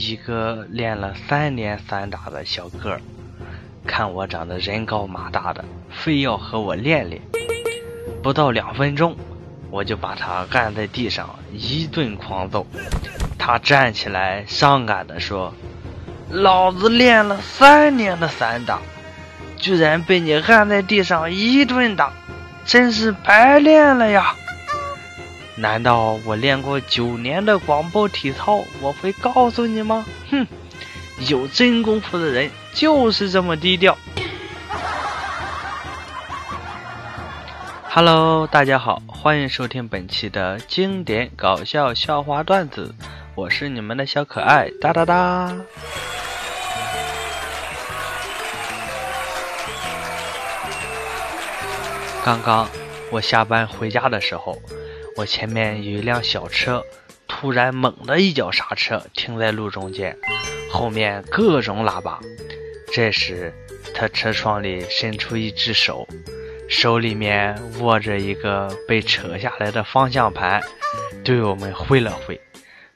一个练了三年散打的小个儿，看我长得人高马大的，非要和我练练。不到两分钟，我就把他按在地上一顿狂揍。他站起来，伤感地说：“老子练了三年的散打，居然被你按在地上一顿打，真是白练了呀！”难道我练过九年的广播体操，我会告诉你吗？哼，有真功夫的人就是这么低调。Hello，大家好，欢迎收听本期的经典搞笑笑话段子，我是你们的小可爱哒哒哒。刚刚我下班回家的时候。我前面有一辆小车，突然猛的一脚刹车，停在路中间，后面各种喇叭。这时，他车窗里伸出一只手，手里面握着一个被扯下来的方向盘，对我们挥了挥，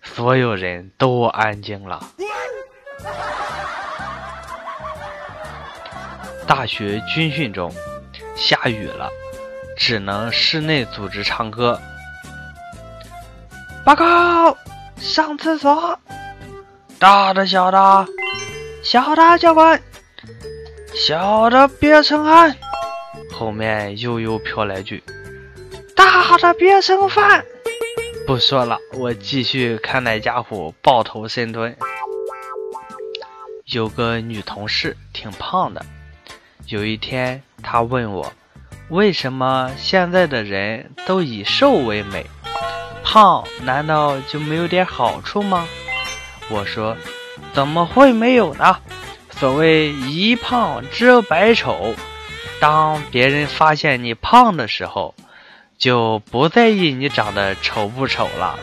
所有人都安静了。大学军训中，下雨了，只能室内组织唱歌。报告，上厕所。大的、小的，小的教官，小的别成汉。后面悠悠飘来句：“大的别成饭。”不说了，我继续看那家伙抱头深蹲。有个女同事挺胖的，有一天她问我：“为什么现在的人都以瘦为美？”胖难道就没有点好处吗？我说，怎么会没有呢？所谓一胖遮百丑，当别人发现你胖的时候，就不在意你长得丑不丑了。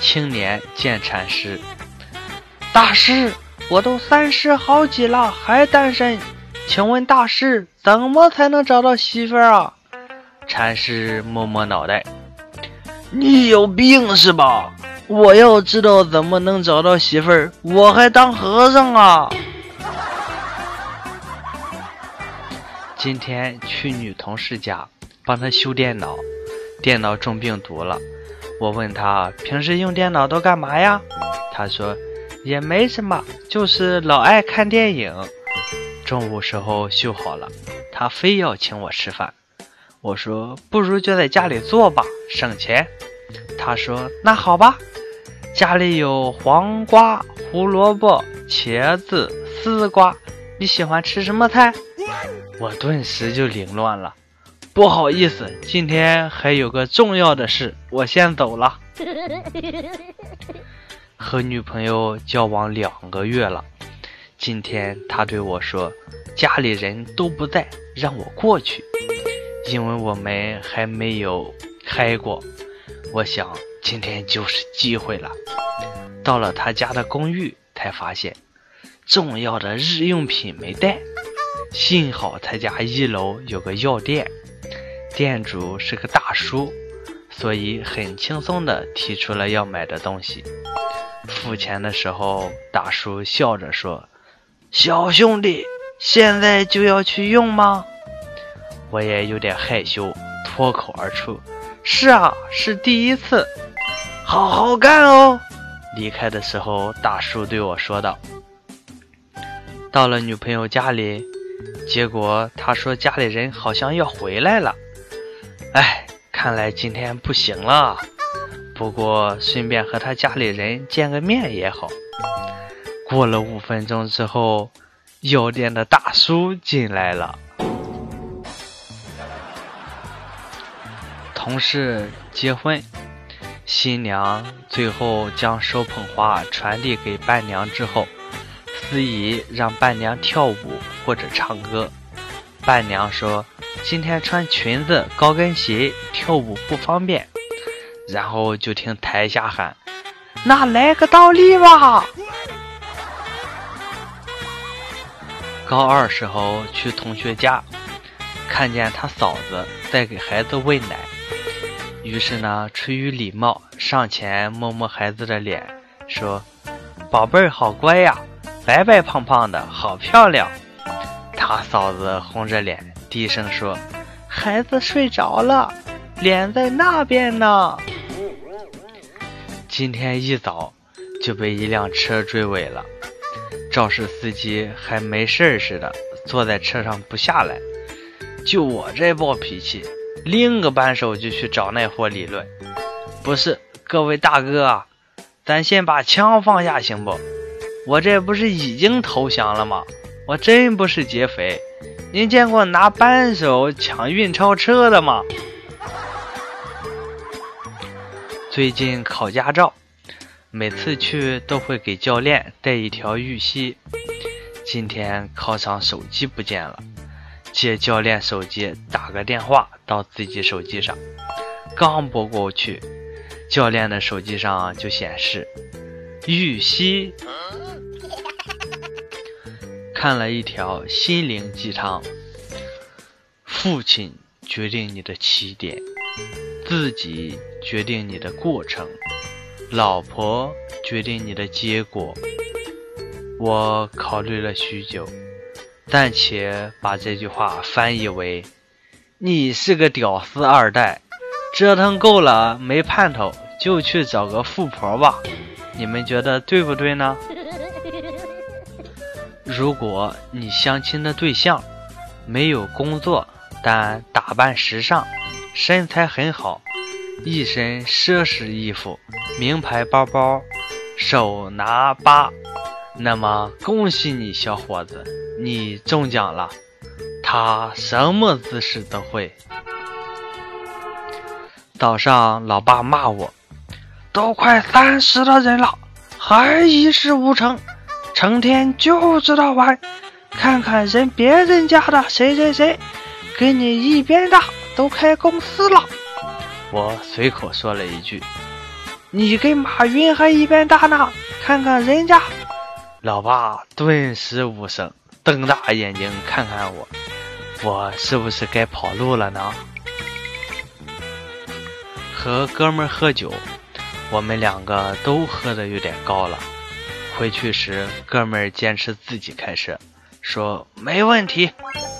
青年见禅师，大师，我都三十好几了还单身，请问大师怎么才能找到媳妇儿啊？禅师摸摸脑袋：“你有病是吧？我要知道怎么能找到媳妇儿，我还当和尚啊！”今天去女同事家帮她修电脑，电脑中病毒了。我问她平时用电脑都干嘛呀？她说也没什么，就是老爱看电影。中午时候修好了，她非要请我吃饭。我说：“不如就在家里做吧，省钱。”他说：“那好吧，家里有黄瓜、胡萝卜、茄子、丝瓜，你喜欢吃什么菜？”我顿时就凌乱了。不好意思，今天还有个重要的事，我先走了。和女朋友交往两个月了，今天他对我说：“家里人都不在，让我过去。”因为我们还没有开过，我想今天就是机会了。到了他家的公寓，才发现重要的日用品没带。幸好他家一楼有个药店，店主是个大叔，所以很轻松地提出了要买的东西。付钱的时候，大叔笑着说：“小兄弟，现在就要去用吗？”我也有点害羞，脱口而出：“是啊，是第一次，好好干哦。”离开的时候，大叔对我说道：“到了女朋友家里，结果他说家里人好像要回来了。哎，看来今天不行了。不过顺便和他家里人见个面也好。”过了五分钟之后，药店的大叔进来了。同事结婚，新娘最后将手捧花传递给伴娘之后，司仪让伴娘跳舞或者唱歌。伴娘说：“今天穿裙子、高跟鞋跳舞不方便。”然后就听台下喊：“那来个倒立吧！”高二时候去同学家，看见他嫂子在给孩子喂奶。于是呢，出于礼貌，上前摸摸孩子的脸，说：“宝贝儿，好乖呀，白白胖胖的，好漂亮。”他嫂子红着脸，低声说：“孩子睡着了，脸在那边呢。”今天一早就被一辆车追尾了，肇事司机还没事似的坐在车上不下来。就我这暴脾气，另个扳手就去找那货理论。不是，各位大哥，啊咱先把枪放下行不？我这不是已经投降了吗？我真不是劫匪。您见过拿扳手抢运钞车的吗？最近考驾照，每次去都会给教练带一条玉溪。今天考场手机不见了，借教练手机打个电话到自己手机上，刚拨过去，教练的手机上就显示玉溪。看了一条心灵鸡汤：父亲决定你的起点，自己。决定你的过程，老婆决定你的结果。我考虑了许久，暂且把这句话翻译为：你是个屌丝二代，折腾够了没盼头，就去找个富婆吧。你们觉得对不对呢？如果你相亲的对象没有工作，但打扮时尚，身材很好。一身奢侈衣服，名牌包包，手拿把，那么恭喜你，小伙子，你中奖了。他什么姿势都会。早上，老爸骂我，都快三十的人了，还一事无成，成天就知道玩。看看人别人家的谁谁谁，跟你一边大，都开公司了。我随口说了一句：“你跟马云还一边大呢，看看人家。”老爸顿时无声，瞪大眼睛看看我，我是不是该跑路了呢？和哥们喝酒，我们两个都喝的有点高了。回去时，哥们儿坚持自己开车，说没问题。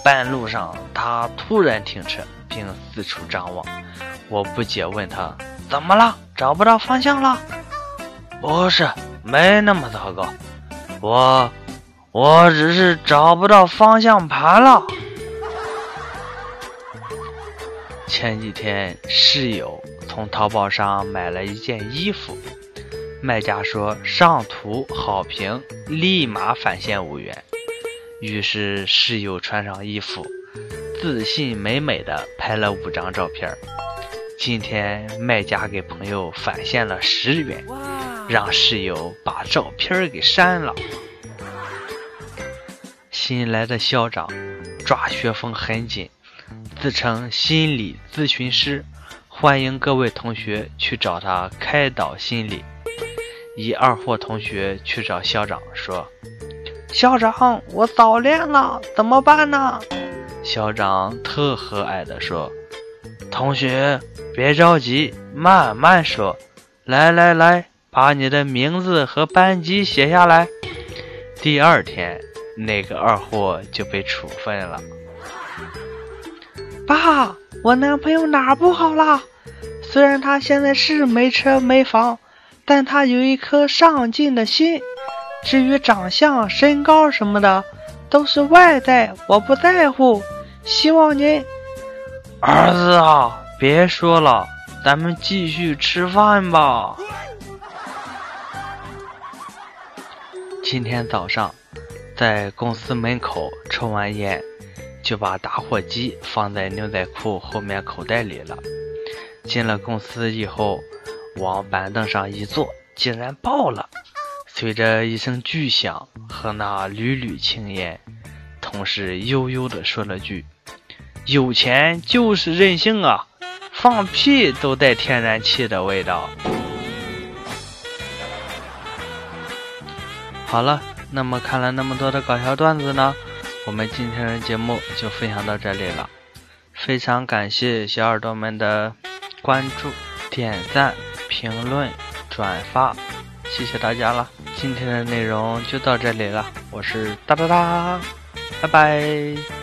半路上，他突然停车，并四处张望。我不解问他怎么了？找不到方向了？不是，没那么糟糕。我，我只是找不到方向盘了。前几天室友从淘宝上买了一件衣服，卖家说上图好评，立马返现五元。于是室友穿上衣服，自信美美的拍了五张照片。今天卖家给朋友返现了十元，让室友把照片给删了。新来的校长抓学风很紧，自称心理咨询师，欢迎各位同学去找他开导心理。一二货同学去找校长说：“校长，我早恋了，怎么办呢？”校长特和蔼地说：“同学。”别着急，慢慢说。来来来，把你的名字和班级写下来。第二天，那个二货就被处分了。爸，我男朋友哪不好了？虽然他现在是没车没房，但他有一颗上进的心。至于长相、身高什么的，都是外在，我不在乎。希望您，儿子啊。别说了，咱们继续吃饭吧。今天早上在公司门口抽完烟，就把打火机放在牛仔裤后面口袋里了。进了公司以后，往板凳上一坐，竟然爆了。随着一声巨响和那缕缕青烟，同事悠悠地说了句：“有钱就是任性啊。”放屁都带天然气的味道。好了，那么看了那么多的搞笑段子呢我们今天的节目就分享到这里了。非常感谢小耳朵们的关注点赞评论转发谢谢大家了。今天的内容就到这里了我是哒哒哒拜拜。